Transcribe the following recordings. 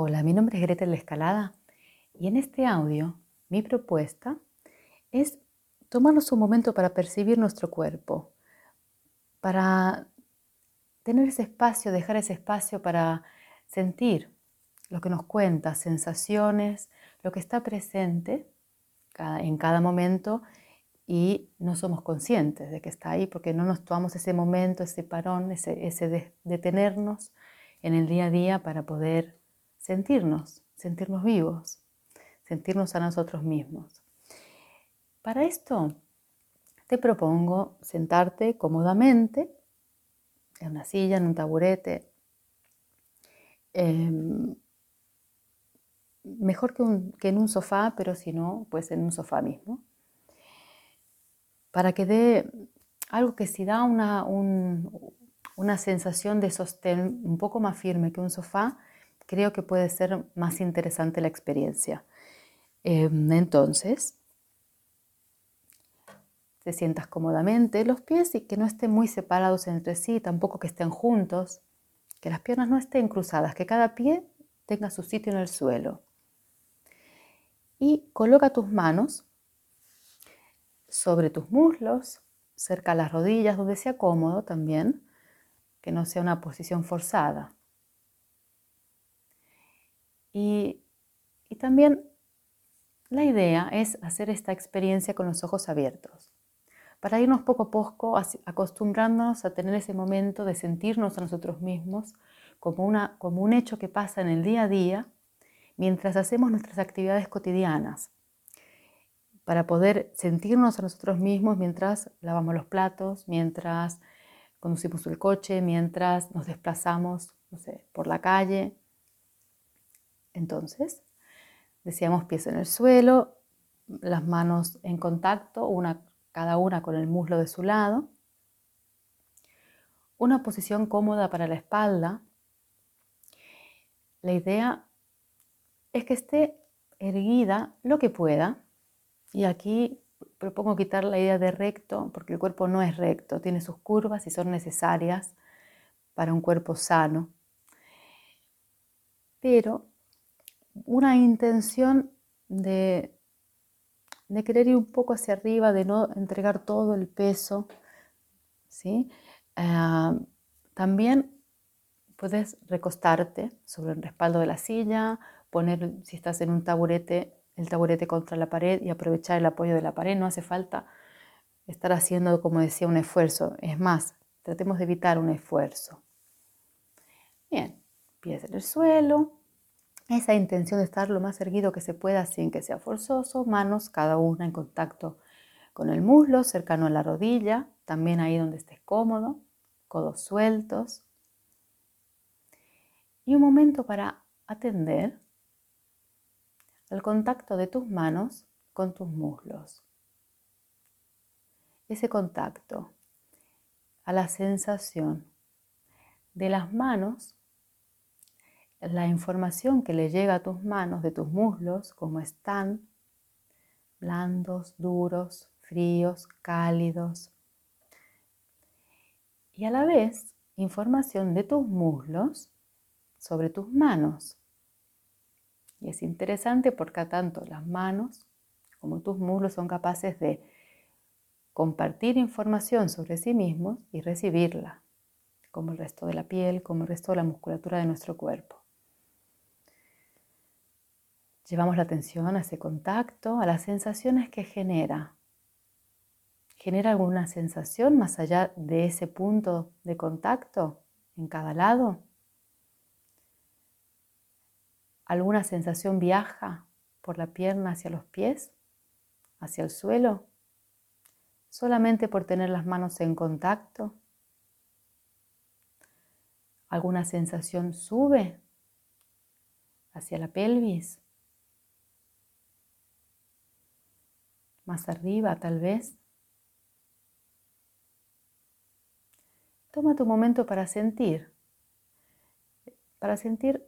Hola, mi nombre es Gretel Escalada y en este audio mi propuesta es tomarnos un momento para percibir nuestro cuerpo, para tener ese espacio, dejar ese espacio para sentir lo que nos cuenta, sensaciones, lo que está presente en cada momento y no somos conscientes de que está ahí porque no nos tomamos ese momento, ese parón, ese, ese detenernos en el día a día para poder sentirnos, sentirnos vivos, sentirnos a nosotros mismos. Para esto te propongo sentarte cómodamente en una silla, en un taburete, em, mejor que, en un sofá, pero si no, pues en un sofá mismo, para que dé algo que si da una, una sensación de sostén un poco más firme que un sofá, creo que puede ser más interesante la experiencia. Em, entonces, te sientas cómodamente, los pies y que no estén muy separados entre sí, tampoco que estén juntos, que las piernas no estén cruzadas, que cada pie tenga su sitio en el suelo. Y coloca tus manos sobre tus muslos, cerca a las rodillas, donde sea cómodo también, que no sea una posición forzada. Y, también la idea es hacer esta experiencia con los ojos abiertos, para irnos poco a poco acostumbrándonos a tener ese momento de sentirnos a nosotros mismos como, una, como un hecho que pasa en el día a día mientras hacemos nuestras actividades cotidianas, para poder sentirnos a nosotros mismos mientras lavamos los platos, mientras conducimos el coche, mientras nos desplazamos por la calle, entonces, decíamos pies en el suelo, las manos en contacto, una, cada una con el muslo de su lado. Una posición cómoda para la espalda. La idea es que esté erguida lo que pueda. Y aquí propongo quitar la idea de recto, porque el cuerpo no es recto, tiene sus curvas y son necesarias para un cuerpo sano. Pero una intención de, de querer ir un poco hacia arriba, de no entregar todo el peso. ¿sí? Ah, también puedes recostarte sobre el respaldo de la silla, poner, si estás en un taburete, el taburete contra la pared y aprovechar el apoyo de la pared. No hace falta estar haciendo, como decía, un esfuerzo. Es más, tratemos de evitar un esfuerzo. Bien, pies en el suelo, esa intención de estar lo más erguido que se pueda sin que sea forzoso, manos cada una en contacto con el muslo, cercano a la rodilla, también ahí donde estés cómodo, codos sueltos. Y un momento para atender al contacto de tus manos con tus muslos. Ese contacto, a la sensación de las manos la información que le llega a tus manos de tus muslos, como están, blandos, duros, fríos, cálidos. Y a la vez, información de tus muslos sobre tus manos. Y es interesante porque tanto las manos como tus muslos son capaces de compartir información sobre sí mismos y recibirla, como el resto de la piel, como el resto de la musculatura de nuestro cuerpo. Llevamos la atención a ese contacto, a las sensaciones que genera. ¿Genera alguna sensación más allá de ese punto de contacto en cada lado? ¿Alguna sensación viaja por la pierna hacia los pies, hacia el suelo? ¿Solamente por tener las manos en contacto? ¿Alguna sensación sube hacia la pelvis? Más arriba tal vez. Toma tu momento para sentir, para sentir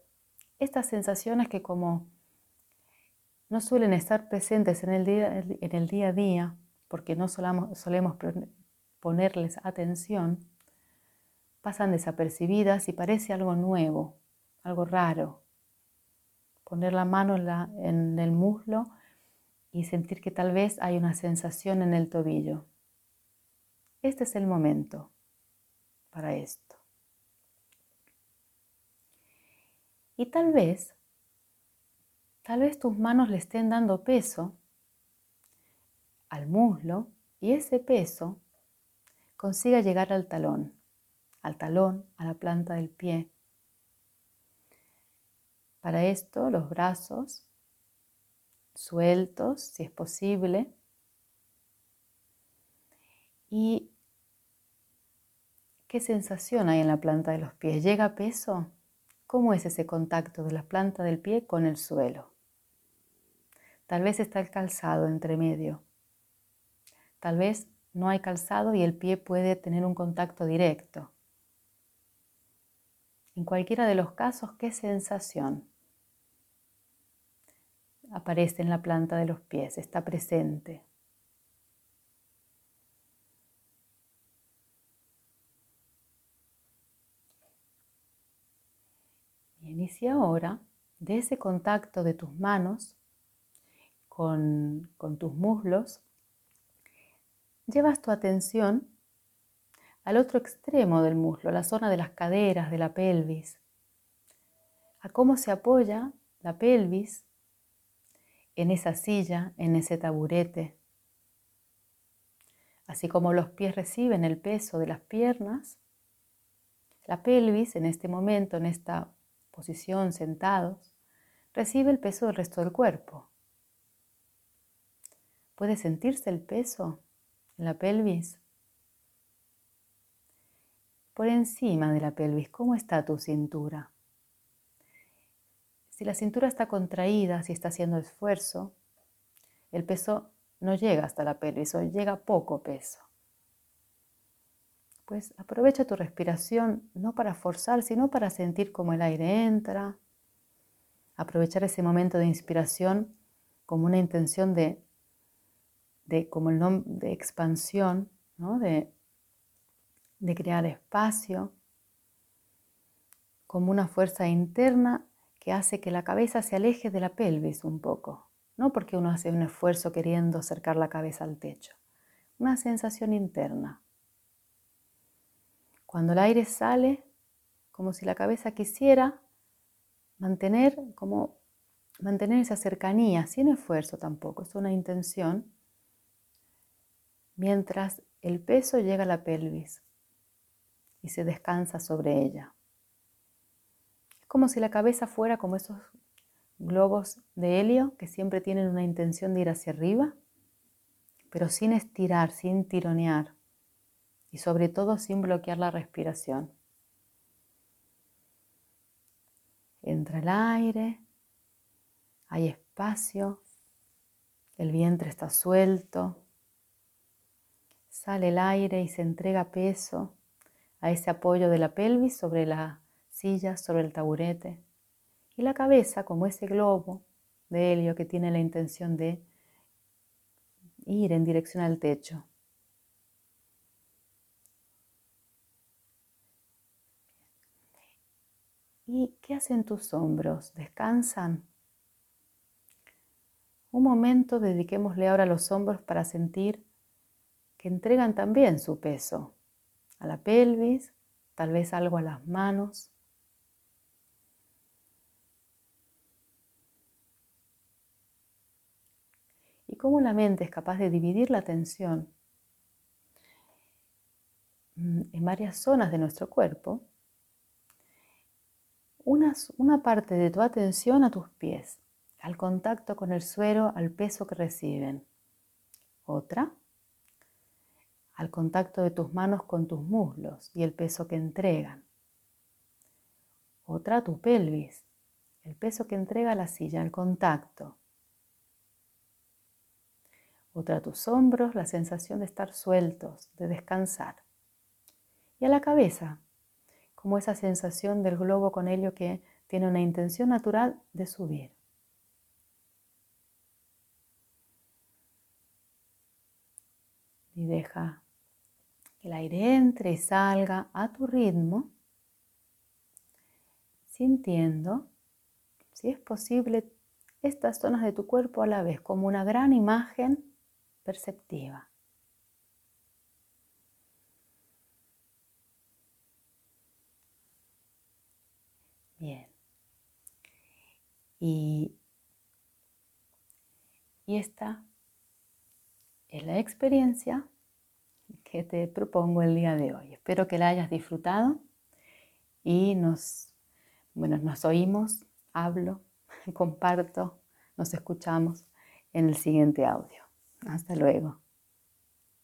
estas sensaciones que como no suelen estar presentes en el día, en el día a día, porque no solemos ponerles atención, pasan desapercibidas y parece algo nuevo, algo raro. poner la mano en, el muslo y sentir que tal vez hay una sensación en el tobillo. Este es el momento para esto. Y tal vez, tal vez tus manos le estén dando peso al muslo y ese peso consiga llegar al talón, al talón, a la planta del pie. Para esto los brazos sueltos, si es posible. ¿Y qué sensación hay en la planta de los pies? ¿Llega peso? ¿Cómo es ese contacto de la planta del pie con el suelo? Tal vez está el calzado entre medio. Tal vez no hay calzado y el pie puede tener un contacto directo. En cualquiera de los casos, ¿qué sensación aparece en la planta de los pies? Está presente. Bien, y si ahora de ese contacto de tus manos con, con tus muslos, llevas tu atención al otro extremo del muslo, la zona de las caderas, de la pelvis, a cómo se apoya la pelvis en esa silla, en ese taburete, así como los pies reciben el peso de las piernas, la pelvis en este momento, en esta posición sentados, recibe el peso del resto del cuerpo. ¿Puede sentirse el peso la pelvis. Por encima de la pelvis, ¿cómo está tu cintura? Si la cintura está contraída, si está haciendo esfuerzo, el peso no llega hasta la pelvis o llega poco peso. Pues aprovecha tu respiración no para forzar, sino para sentir cómo el aire entra. Aprovechar ese momento de inspiración como una intención de de, como el de expansión, de, de crear espacio, como una fuerza interna que hace que la cabeza se aleje de la pelvis un poco, no porque uno hace un esfuerzo queriendo acercar la cabeza al techo, una sensación interna. Cuando el aire sale, como si la cabeza quisiera mantener como mantener esa cercanía sin esfuerzo tampoco, es una intención mientras el peso llega a la pelvis y se descansa sobre ella. Como si la cabeza fuera como esos globos de helio que siempre tienen una intención de ir hacia arriba, pero sin estirar, sin tironear y sobre todo sin bloquear la respiración. Entra el aire, hay espacio, el vientre está suelto, Sale el aire y se entrega peso a ese apoyo de la pelvis sobre la silla, sobre el taburete. Y la cabeza como ese globo de helio que tiene la intención de ir en dirección al techo. ¿Y qué hacen tus hombros? ¿Descansan? Un momento dediquémosle ahora a los hombros para sentir que entregan también su peso a la pelvis, tal vez algo a las manos. Cómo la mente es capaz de dividir la atención mm, en varias zonas de nuestro cuerpo, una, una parte de tu atención a tus pies, al contacto con el suelo, al peso que reciben. Otra al contacto de tus manos con tus muslos y el peso que entregan. Otra tu pelvis, el peso que entrega la silla, el contacto. Otra tus hombros, la sensación de estar sueltos, de descansar. Y a la cabeza, como esa sensación del globo con helio que tiene una intención natural de subir. Y deja que el aire entre y salga a tu ritmo, sintiendo si es posible, estas zonas de tu cuerpo a la vez como una gran imagen perceptiva. Bien. Y, y esta es la experiencia que te propongo el día de hoy. Espero que la hayas disfrutado y nos, bueno, nos oímos, hablo, comparto, nos escuchamos en el siguiente audio. Hasta luego.